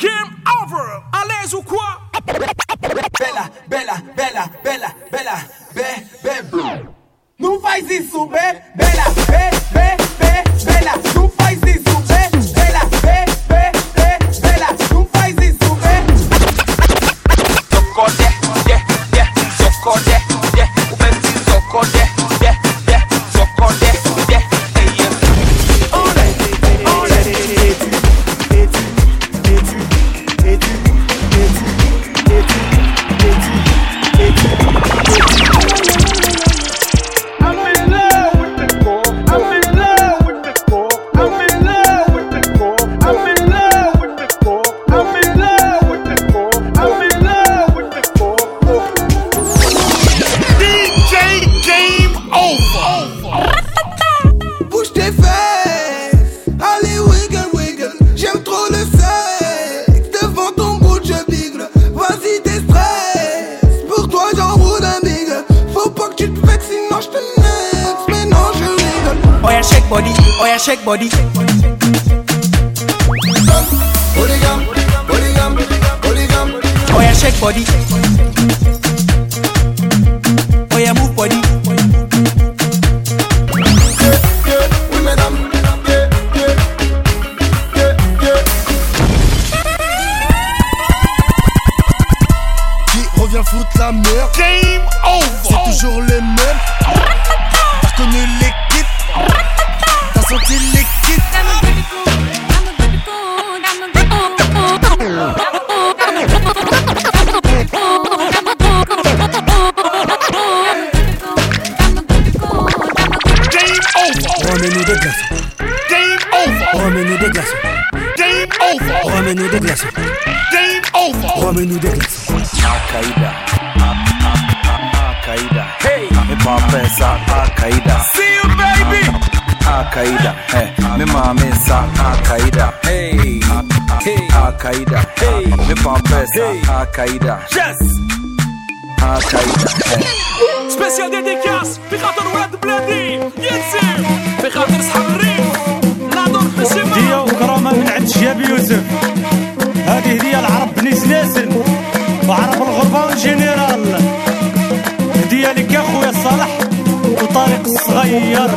Game over. Alez ou kwa? Bela, bela, bela, bela, bela, be, be, be. Não faz isso, be, bela, be, be. shake body. des glaçons. Game over. Remets-nous des glaçons. Game over. Remets-nous des glaçons. Al-Qaïda. Al-Qaïda. Hey. Me papa sa Al-Qaïda. See you baby. Al-Qaïda. Eh, hey. Me mama sa Al-Qaïda. Hey. Hey. Al-Qaïda. Hey. Me papa sa Al-Qaïda. Yes. سبيسيال ديديكاس في خاطر واد بلادي ينسي في خاطر صحاب الريف هدية وكرامة من عند شهاب يوسف. هذه هدية العرب بني سلاسل وعرب الغربة والجنرال هدية لك أخويا صالح وطارق الصغير.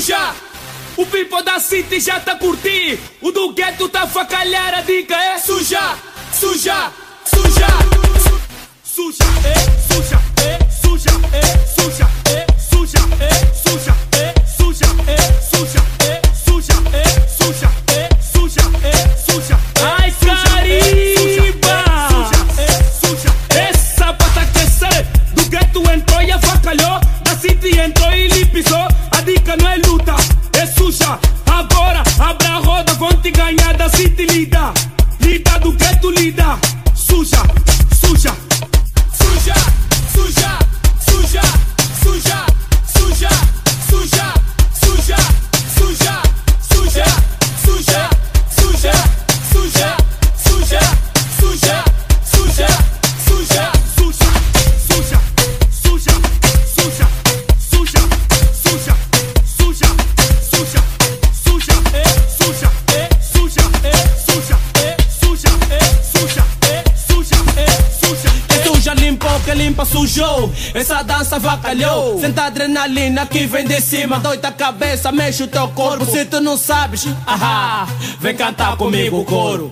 suja. O pipo da city já tá curtir. O do gueto tá facalhar. diga dica é suja, suja, suja. Suja, é suja, é suja. É, suja. adrenalina que vem de cima. Doita cabeça, mexe o teu corpo. Se tu não sabes, ahá. Vem cantar comigo o coro.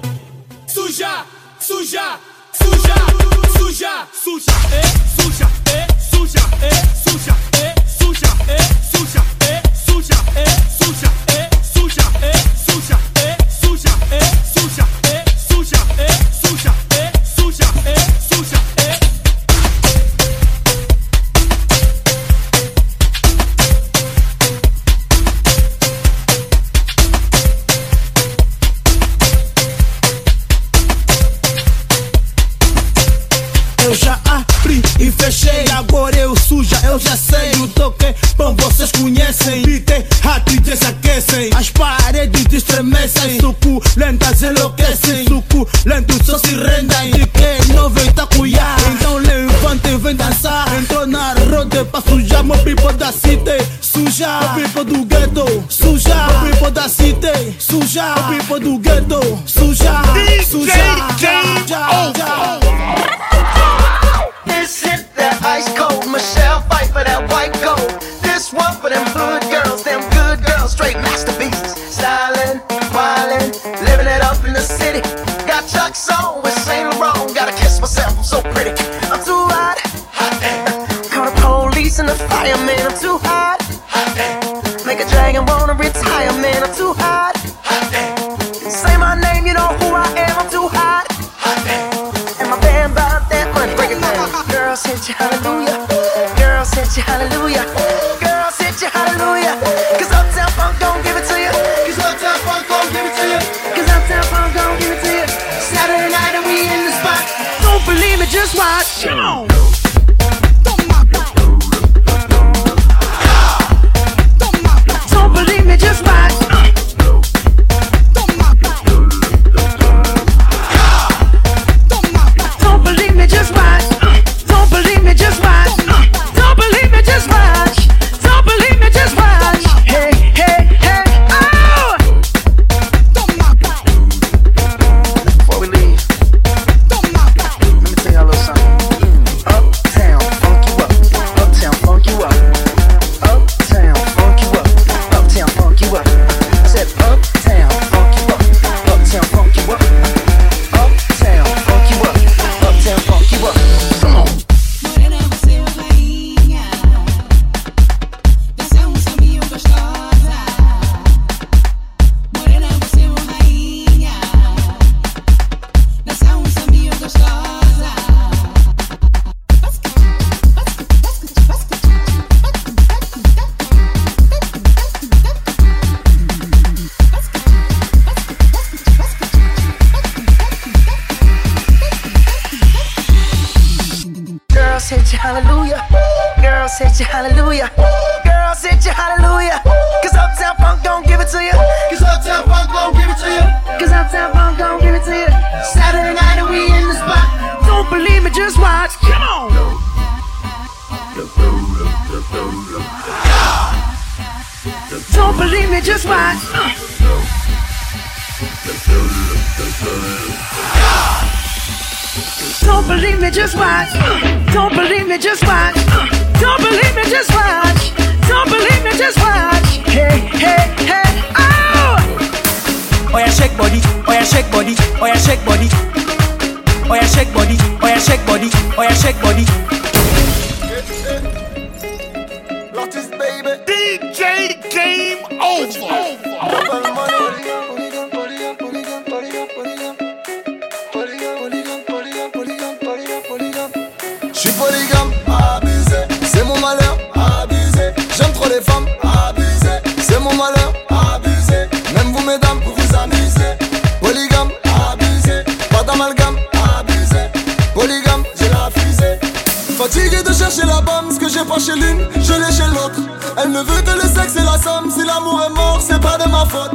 Fatigué de chercher la bombe, ce que j'ai pas chez l'une, je l'ai chez l'autre. Elle ne veut que le sexe et la somme, si l'amour est mort, c'est pas de ma faute.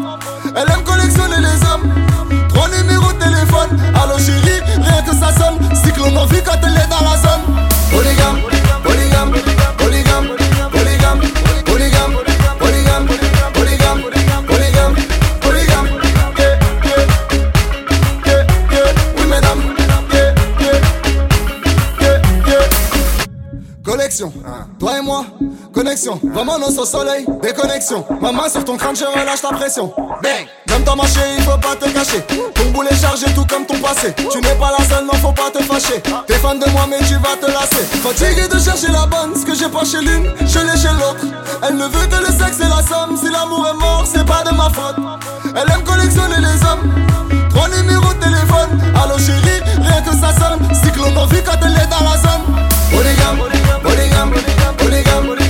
Elle aime collectionner les hommes, trois numéros de téléphone. Allô chérie, rien que ça sonne, cyclone en vie quand elle est dans la zone. Polygame, polygame, polygame, polygame, polygame, Toi et moi, connexion. Vraiment non au soleil, déconnexion. Ma main sur ton crâne, je relâche ta pression. Bang! Comme ton marché, il faut pas te cacher. Ton boulet chargé, tout comme ton passé. Tu n'es pas la seule, non, faut pas te fâcher. T'es fan de moi, mais tu vas te lasser. Fatigué de chercher la bonne, ce que j'ai pas chez l'une, je l'ai chez l'autre. Elle ne veut que le sexe et la somme. Si l'amour est mort, c'est pas de ma faute. Elle aime collectionner les hommes. Trois numéros de téléphone. Allô chérie, rien que ça sonne. Cyclone en vie quand elle est dans la zone. Bodygam, bodygam, bodygam, bodygam.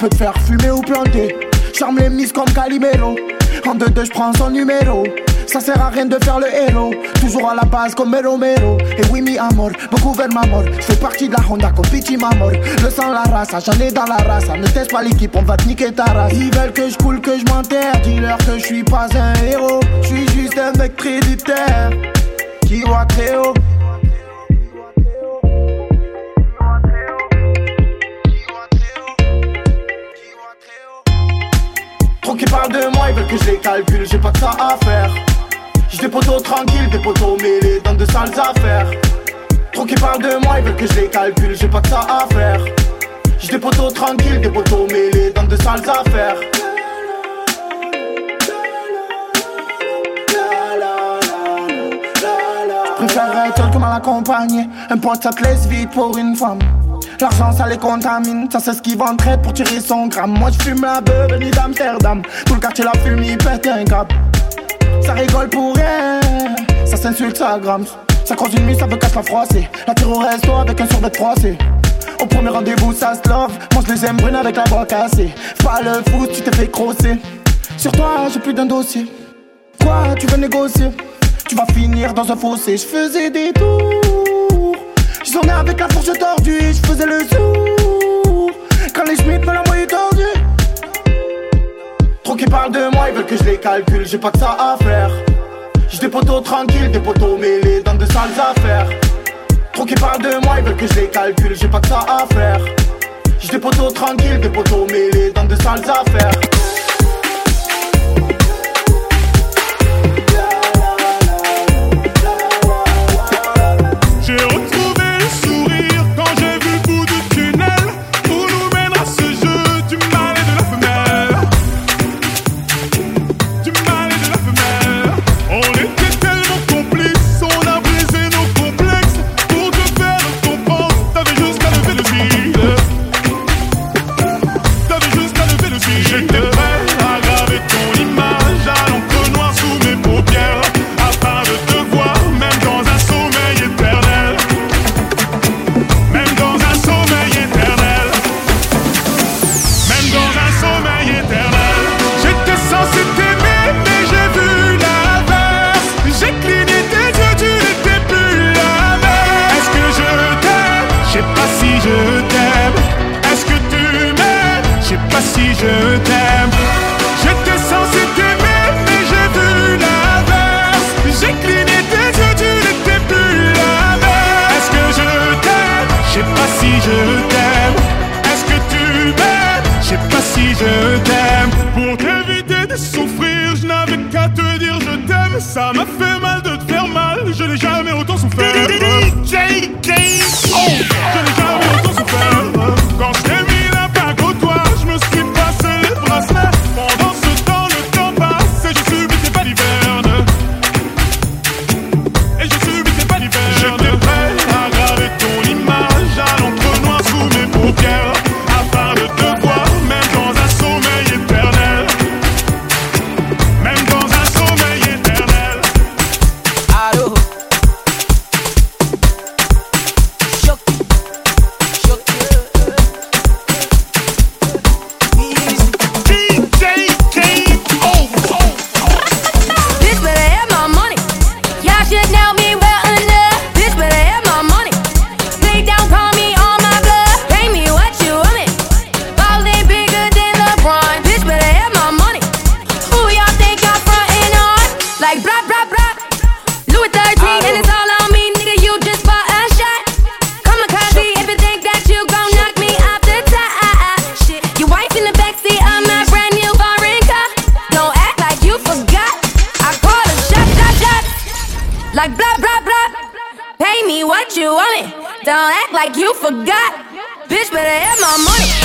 Peux te faire fumer ou planter, charme les mises comme Calimero. En deux deux, je prends son numéro. Ça sert à rien de faire le héros. Toujours à la base comme Mero Mero. Et oui, mi amor, beaucoup vers ma mort. Je fais partie de la Honda comme Pichi Mamor. Le sang, la race, j'en ai dans la race. Ne teste pas l'équipe, on va te niquer ta race. Ils veulent que je coule, que je m'enterre. Dis-leur que je suis pas un héros. Je suis juste un mec créditaire. Qui voit très que je les calcule, j'ai pas que ça à faire. J'ai des poteaux tranquilles, des poteaux mêlés dans de sales affaires. Trop qui parlent de moi, ils veulent que je les calcule, j'ai pas que ça à faire. J'ai des poteaux tranquilles, des poteaux mêlés dans de sales affaires. Je préfère être seul que mal accompagné. Un pote, ça te laisse vite pour une femme. L'argent ça les contamine, ça c'est ce qui vend traite pour tirer son gramme. Moi je fume la beuh venue d'Amsterdam. Tout le quartier la fume, il pète un cap. Ça rigole pour rien, ça s'insulte, ça gramme. Ça croise une nuit, ça veut casse la froissée. La tire au resto avec un survêt froissé. Au premier rendez-vous, ça se love. Mange les aimes brunes avec la voix cassée. Pas le fou, tu t'es fait crosser. Sur toi, j'ai plus d'un dossier. Quoi, tu veux négocier? Tu vas finir dans un fossé. Je faisais des tours. J'en ai avec la fourche tordue, je faisais le sourd. Quand les schmitts me l'envoyaient tordu. Trop qui parlent de moi, ils veulent que je les calcule, j'ai pas que ça à faire. J'ai des poteaux tranquilles, des poteaux mêlés dans de sales affaires. Trop qui parlent de moi, ils veulent que je les calcule, j'ai pas que ça à faire. J'ai des poteaux tranquilles, des poteaux mêlés dans de sales affaires. Like you forgot. Bitch better have my money.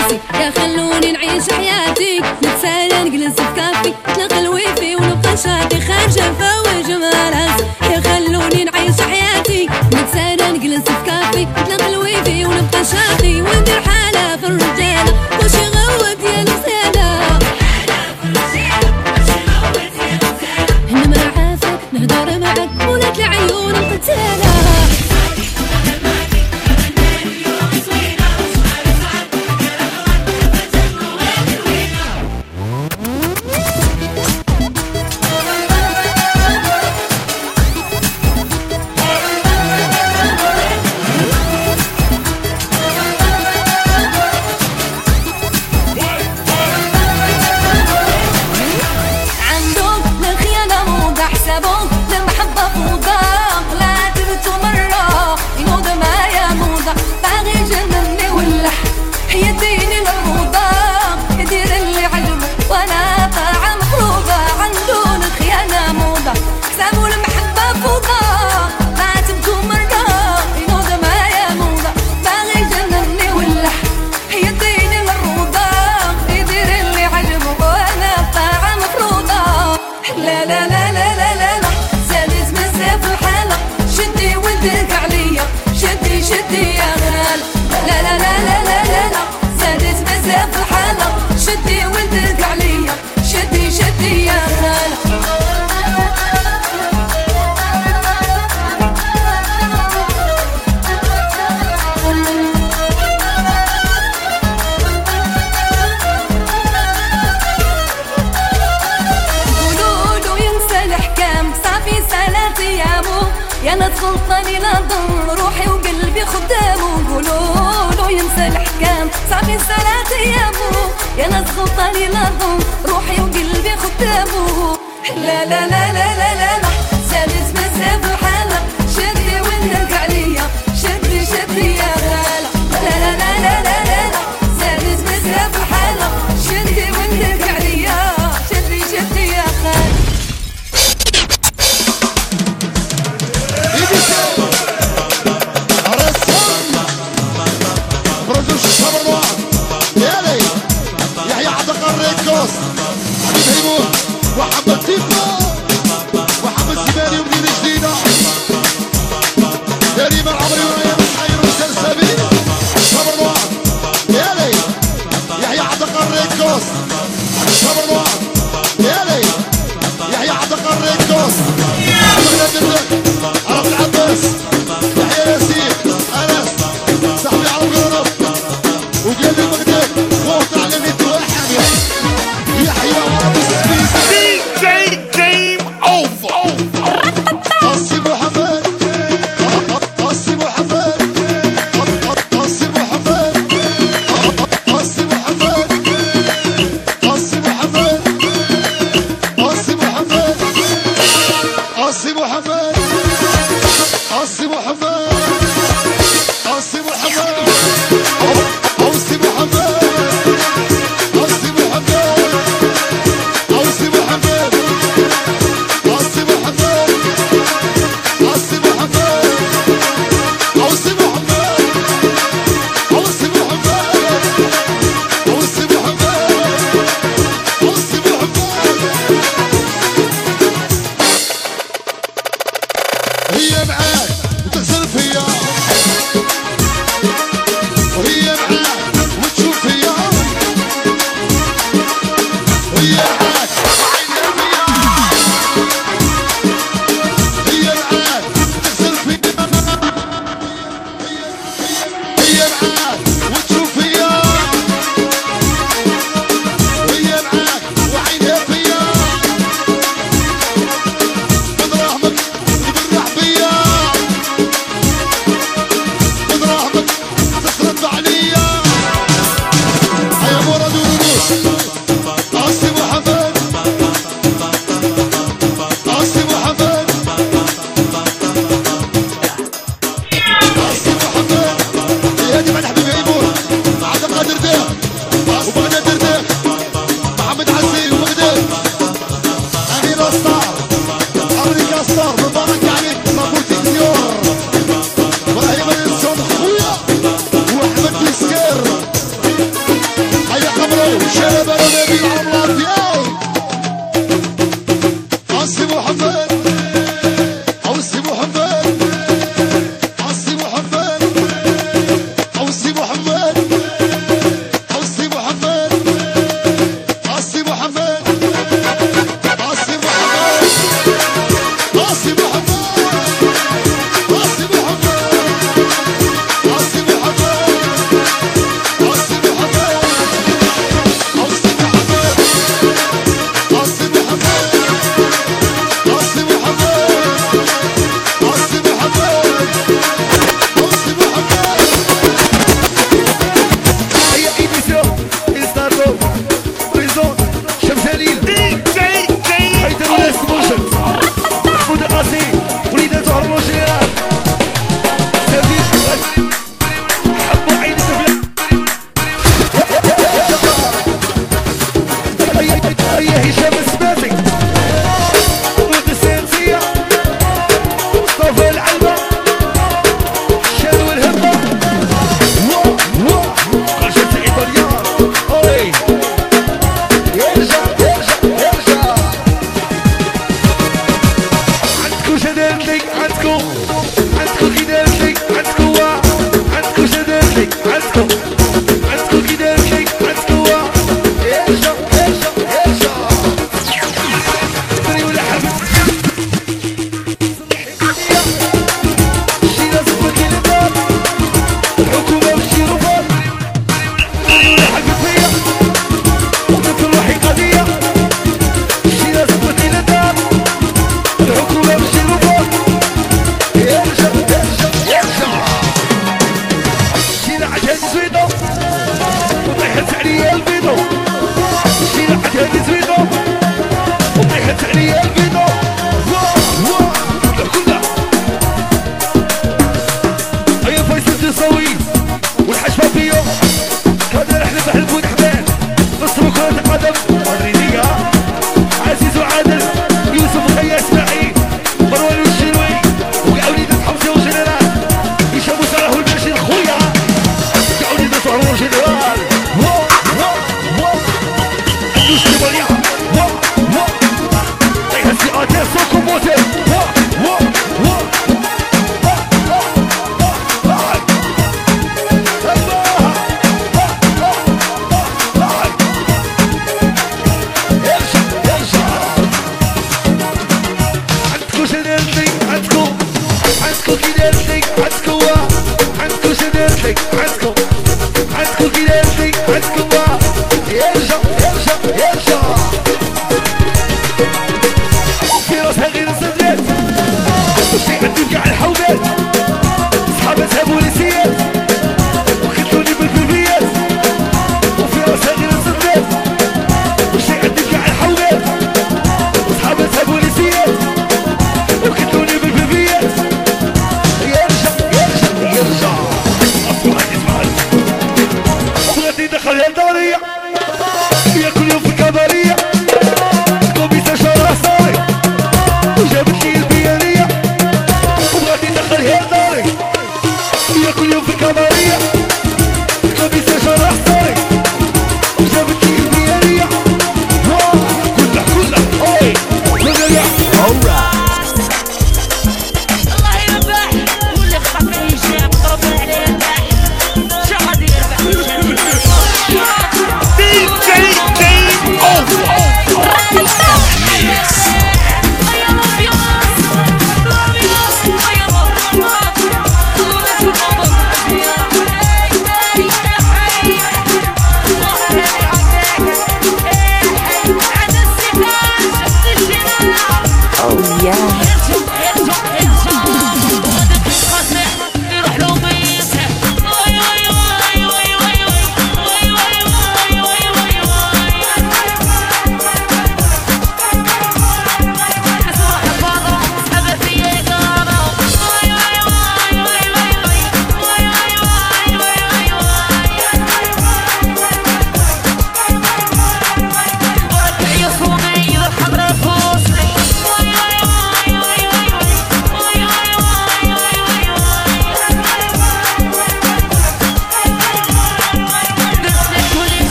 نفسي يا خلوني نعيش حياتي. نتسالى نجلس في كافي. نتلقى الويفي ونبقى شادي خارجة فوق جمالها يا خلوني نعيش حياتي. نتسالى نجلس في كافي. نتلقى الويفي ونبقى شادي. وندير حالة في الرجال. حياتي يا ابو يا ناس غلطاني لهم روحي وقلبي خدامو لا لا لا لا لا لا سالت مزابو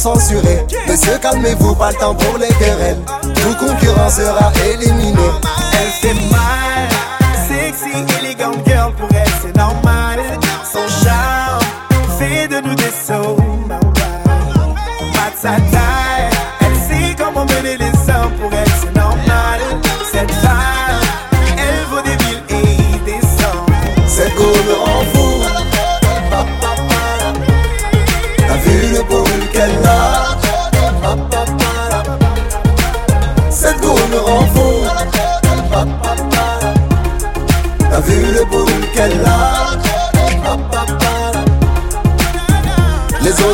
censuré. Monsieur calmez-vous, pas le temps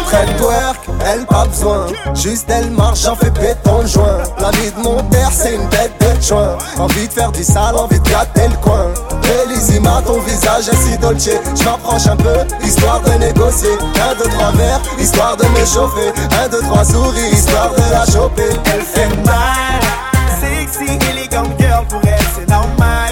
Traite twerk, elle pas besoin. Juste elle marche, j'en fais péton joint. vie de mon père, c'est une tête de joint. Envie de faire du sale, envie de gâter le coin. Bellissima, ton visage est si dolce. Je m'approche un peu, histoire de négocier. Un, deux, trois verres, histoire de me chauffer. Un, deux, trois souris, histoire de la choper. Elle fait mal, sexy, élégante girl pour elle, c'est normal.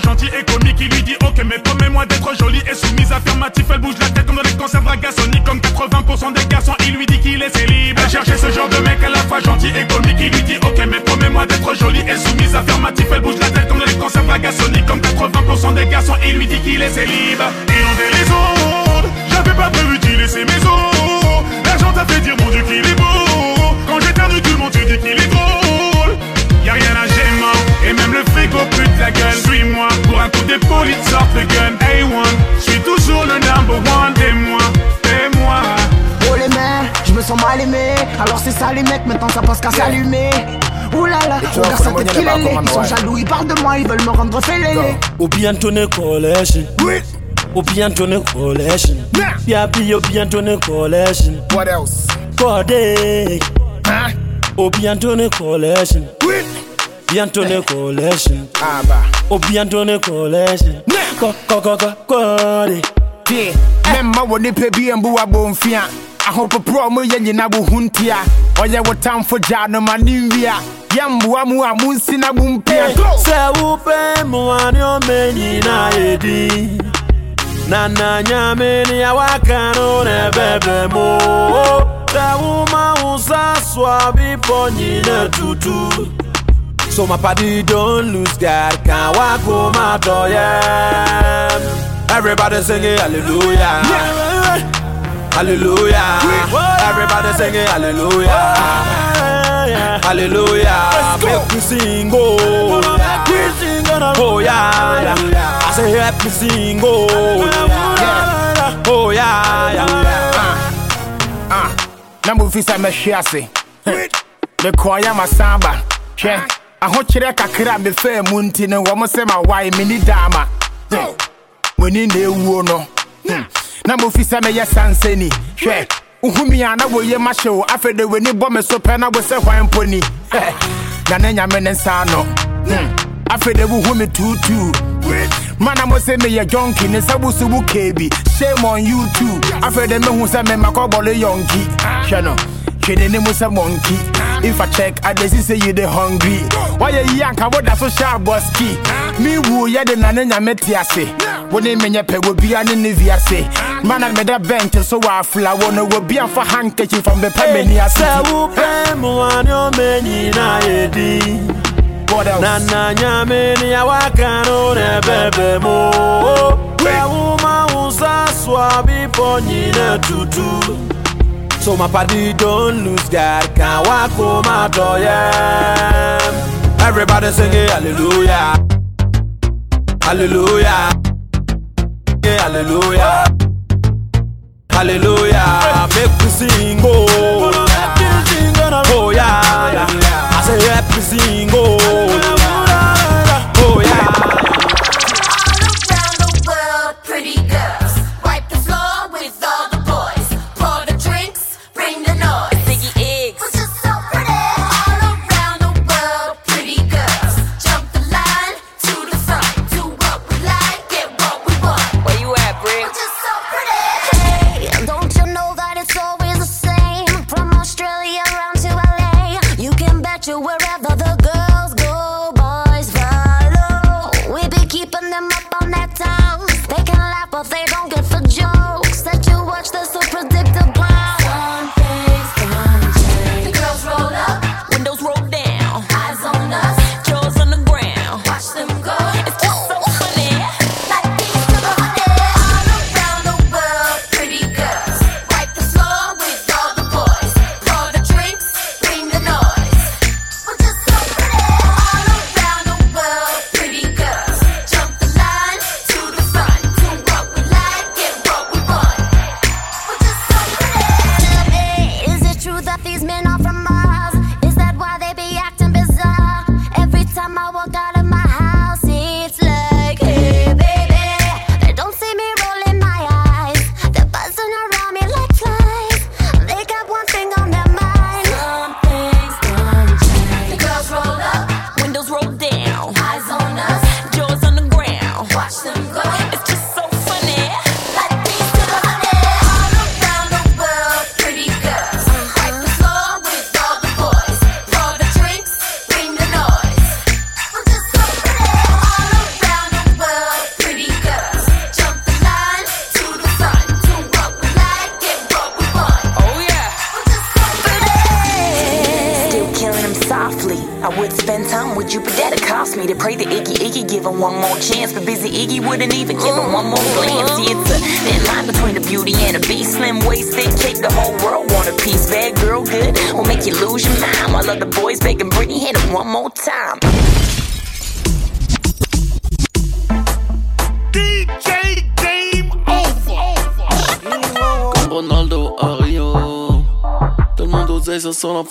Gentil et comique. Il lui dit ok, mais promets-moi d'être jolie et soumise. Affirmatif, elle bouge la tête comme dans les concerts dragasoniques. Comme 80% des garçons, il lui dit qu'il est célib. Elle cherchait ce genre de mec à la fois gentil et comique. Il lui dit ok, mais promets-moi d'être jolie et soumise. Affirmatif, elle bouge la tête comme dans les concerts dragasoniques. Comme 80% des garçons, il lui dit qu'il est célib. Inonder les ondes, j'avais pas prévu d'y laisser mes os. L'argent t'a fait dire mon dieu qu'il est frigo pute la gueule. Suis-moi, pour un coup d'épaule, il sort le gun. A1, je suis toujours le number one. T'es-moi, t'es-moi. Oh les mains, je me sens mal aimé. Alors c'est ça les mecs, maintenant ça passe qu'à s'allumer. Vois, regarde sa tête qu'il est laid. Ils sont jaloux, ils parlent de moi, ils veulent me rendre fêlé. Obianto collection. Obianto collection. Yabi Obianto collection. What else? Kode. Obianto collection. Bianto collection. Obianto collection. Ko ko ko ko kode. tie mɛmma wɔ nipa bi mbu a ahopoporɔ mo yɛ nyina wo ho ntia ɔyɛ wo tamfo gyaa no ma ne nwia yɛmboa mu a monsi na mo mpia sɛ wopɛ mmoane ɔma nyina yɛdi na na nyame ne awaka no ne bɛbɛ mo sɛ woma wo sa soa bepɔ nyina tutu So my party don't lose God, can't walk home out of yeah. Everybody singing hallelujah. Hallelujah. Everybody singing hallelujah. Hallelujah. Make me sing, oh. Oh yeah, yeah. I say help me sing, oh. Yeah. Oh yeah, yeah. Ah, na mofi sɛ mɛhwe ase mekɔɔyɛ masan ba hwɛ ahokyerɛ kakra a mefaa mu nti no wɔ m sɛ mawae menni daama w'ani na ɛwuo no Hmm. na mofi sɛ meyɛ sansani hwɛ wohumi a na wɔye mahyɛ wo afei de w'ani bɔ me so pɛ na wo sɛ hwan mpo ni na ne nyame ne nsa no Hmm. afei de wohu me tuutuu mana mo sɛ meyɛ jonki ne sɛ wo so wo kebi shame on you too. Afei de mehu sɛ memakɔbɔle yɔnki hwɛ no hwɛ n'anim sɛ monkey If I check, I just say you the hungry. Why you young? Come on, so sharp, bosky. Me woo, yeah, the nana, I met. When they menya peg will be an inviase. Man, I made a bench, so I flower. No, will be a for handkerchief from the Pemini. I said, Who pam one your many na na nyame ni awaka no ne bebe mo. Wɛ wo ma wo sa so a bibɔ nyina tutu. So my party don't lose God, can't walk home out of yeah. Everybody singing hallelujah, hallelujah, yeah, hallelujah, hallelujah. Make me sing, oh, oh yeah. I say help me sing, oh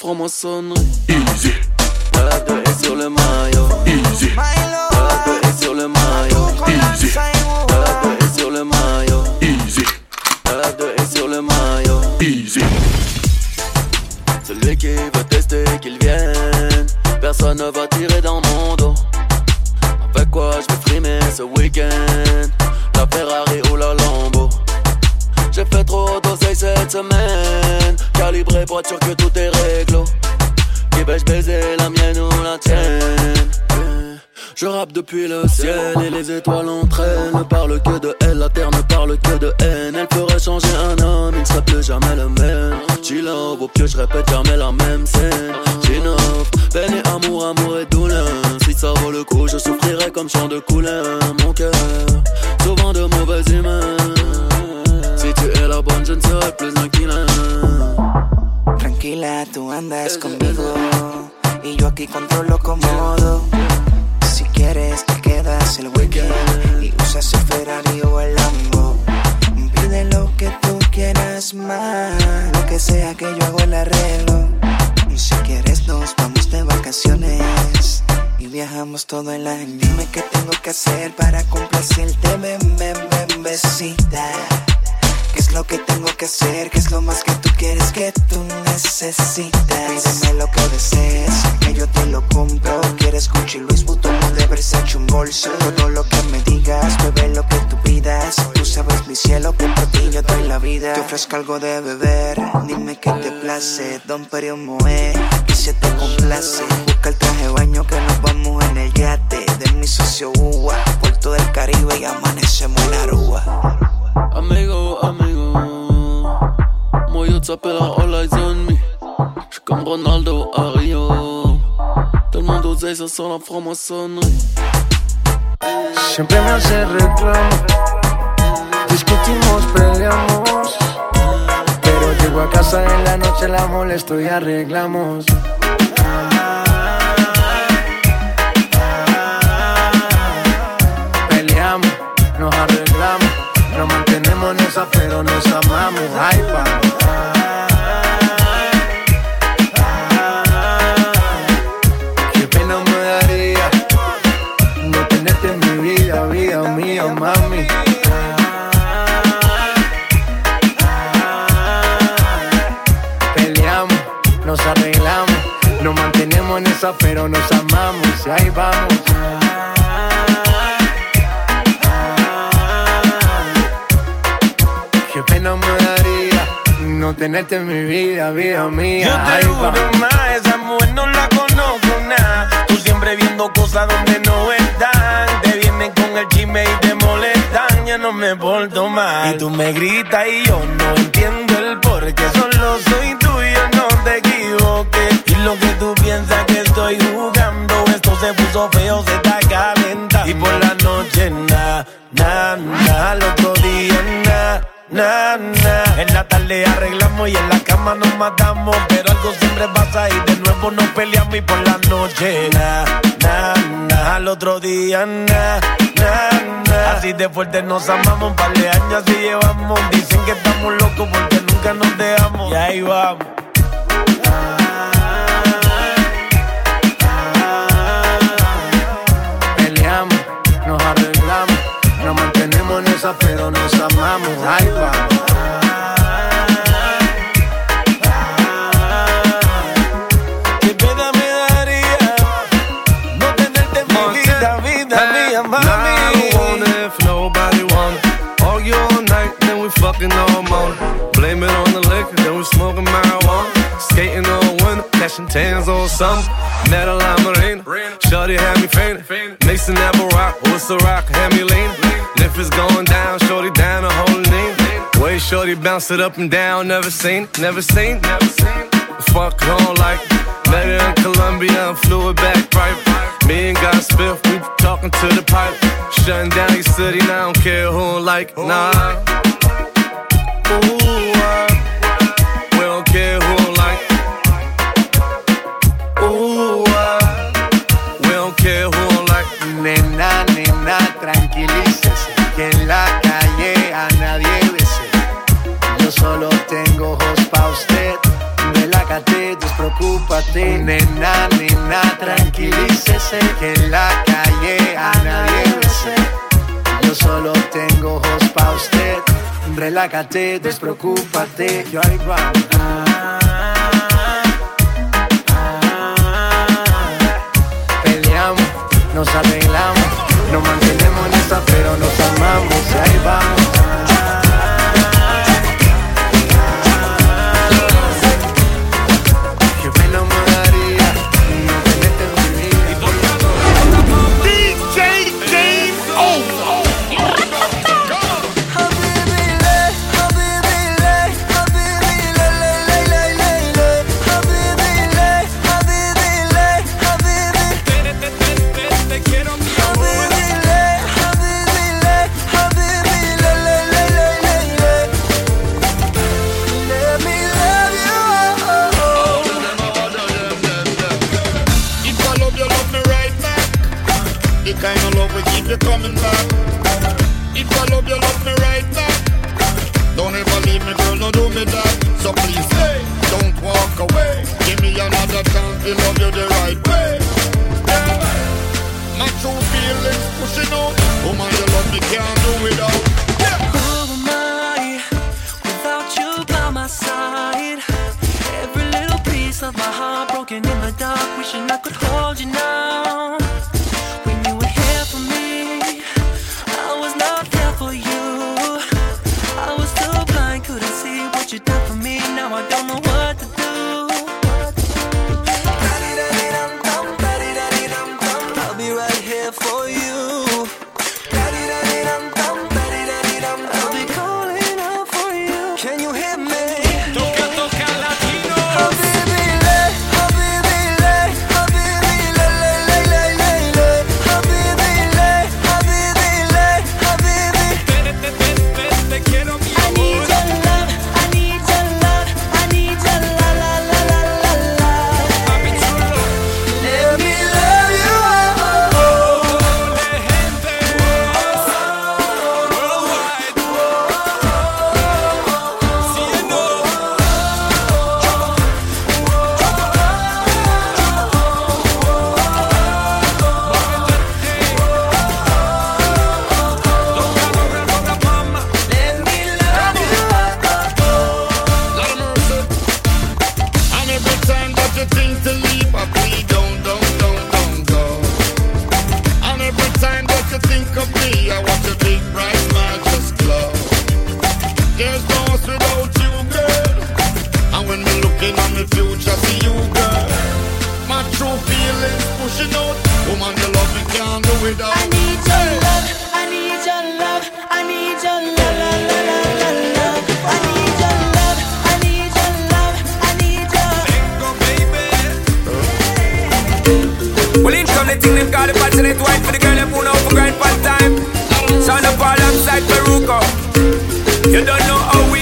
franc-maçonnerie. Easy. La 2 est sur le maillot. Easy. La 2 est sur le maillot. Easy. La 2 est sur le maillot. Easy. La 2 est sur le maillot. Easy. Celui qui veut tester qu'il vienne. Personne ne va tirer dans mon dos. Avec quoi je vais frimer ce week-end? La Ferrari ou la Lambo? J'ai fait trop d'oseille cette semaine. Calibré pour être sûr que tout est réglo. Qui vais-je baiser, la mienne ou la tienne? Je rappe depuis le ciel et les étoiles entraînent. Ne parle que de elle, la terre ne parle que de haine. Elle ferait changer un homme, il ne serait plus jamais le même. G-Love, au pieu je répète jamais la même scène. G-Love, peine et amour, amour et douleur. Si ça vaut le coup, je souffrirai comme chant de couleur. Mon cœur, souvent de mauvaises humeurs Si tu je ne plus Tranquila, tú andas conmigo y yo aquí controlo cómodo. Si quieres te quedas el weekend y usas el Ferrari o el Lambo. Pide lo que tú quieras más, lo que sea que yo hago el arreglo. Y si quieres nos vamos de vacaciones y viajamos todo el año. Dime qué tengo que hacer para complacerte, ven, ven, ven, besita. ¿Qué es lo que tengo que hacer? ¿Qué es lo más que tú quieres que tú necesitas? Pídeme lo que desees, que yo te lo compro. ¿Quieres Gucci, Luis Vuitton de Versace un bolso? Todo lo que me digas, bebé lo que tú pidas. Tú sabes mi cielo que por ti yo doy la vida. Te ofrezco algo de beber, dime qué te place. Don Perio Moe, que se te complace. Busca el traje baño que nos vamos en el yate de mi socio Uwa. Por todo el Caribe y amanecemos en Aruba. Amigo, amigo yo t'appelle all eyes on me comme Ronaldo à Rio Tout le monde oseille, ça sent la franc-maçonnerie Siempre me hace reclamo. Discutimos, peleamos. Pero llego a casa en la noche, la molesto y arreglamos. Nos amamos. Vamos. Qué pena me daría no tenerte en mi vida, vida mía, mami. Peleamos, nos arreglamos, nos mantenemos en esa, pero nos amamos. Y ahí vamos. Tenerte en mi vida, vida mía. Yo te vamos. juro más, esa mujer no la conozco nada. Tú siempre viendo cosas donde no están. Te vienen con el chisme y te molestan. Ya no me porto mal. Y tú me gritas y yo no entiendo el por qué. Solo soy tuyo, no te equivoques. Y lo que tú piensas que estoy jugando, esto se puso feo, se está calentando. Y por la noche, na, na, na. Al otro día, na. Na. En la tarde arreglamos y en la cama nos matamos. Pero algo siempre pasa y de nuevo nos peleamos. Y por la noche, na, na. Al otro día, na, na. Así de fuerte nos amamos. Un par de años así llevamos. Dicen que estamos locos porque nunca nos dejamos. Y ahí vamos. En pero nos amamos. Ahí vamos. Qué pena me daría no tenerte en mi vida, vida mía, I mami. don't want it if nobody want it. Argue all night, then we fucking all morning. Blame it on the liquor, then we smoking marijuana. Skating all winter, catching tans all summer. Met a La Marina, Shorty had me fainting. Mason never rock, what's the rock? Had me leaning is going down, shorty down a whole knee. Way shorty bounce it up and down, never seen, never seen, never seen. Fuck on like met her in Colombia and flew her back right. Me and God Spiff, we talking to the pilot. Shutting down your city, now I don't care who I like, nah. Ooh, I preocúpate, nena, nena, tranquilícese que en la calle a nadie besé. Yo solo tengo ojos pa' usted. Relájate, despreocúpate, yo ahí Ah, ah, ah, Peleamos, nos arreglamos, nos mantenemos en esta, pero nos amamos y ahí vamos. me that. So please, hey, don't walk away. Give me another chance to love you the right way. Yeah. My true feelings pushing out. Oh my, love you can't do without. on the thing them call the passionate wife for the girl them pull know for grind part time. Sound up all upside Peruco. You don't know how we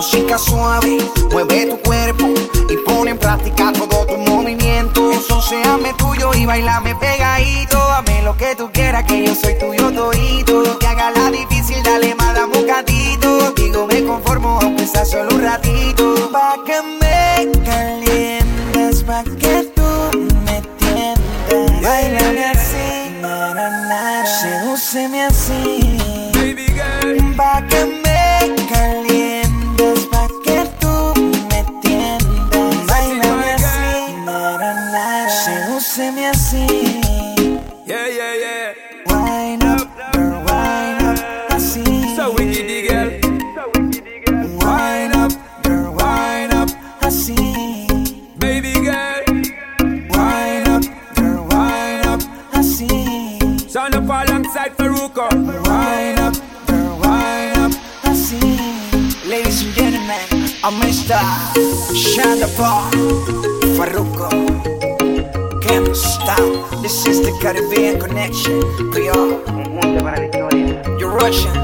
música suave, mueve tu cuerpo y pone en práctica todo tu movimiento. Entonces tuyo y bailame pegadito. Dame lo que tú quieras, que yo soy tuyo todito. Que haga la difícil, dale más, dame un gatito. Digo, me conformo, aunque sea solo un ratito. Pa' que me calientes, pa' que tú me tiendas. Bailame así, na, na, na, sedúceme así. Baby girl. Pa' que me Shanda Paul, Farruko, Can't stop. This is the Caribbean connection. PR, You're Russian.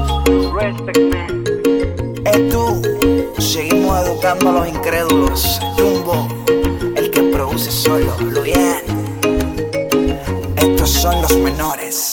Respect, man. Es tú. Seguimos educando a los incrédulos. Jumbo, el que produce solo. Lo bien. Estos son los menores.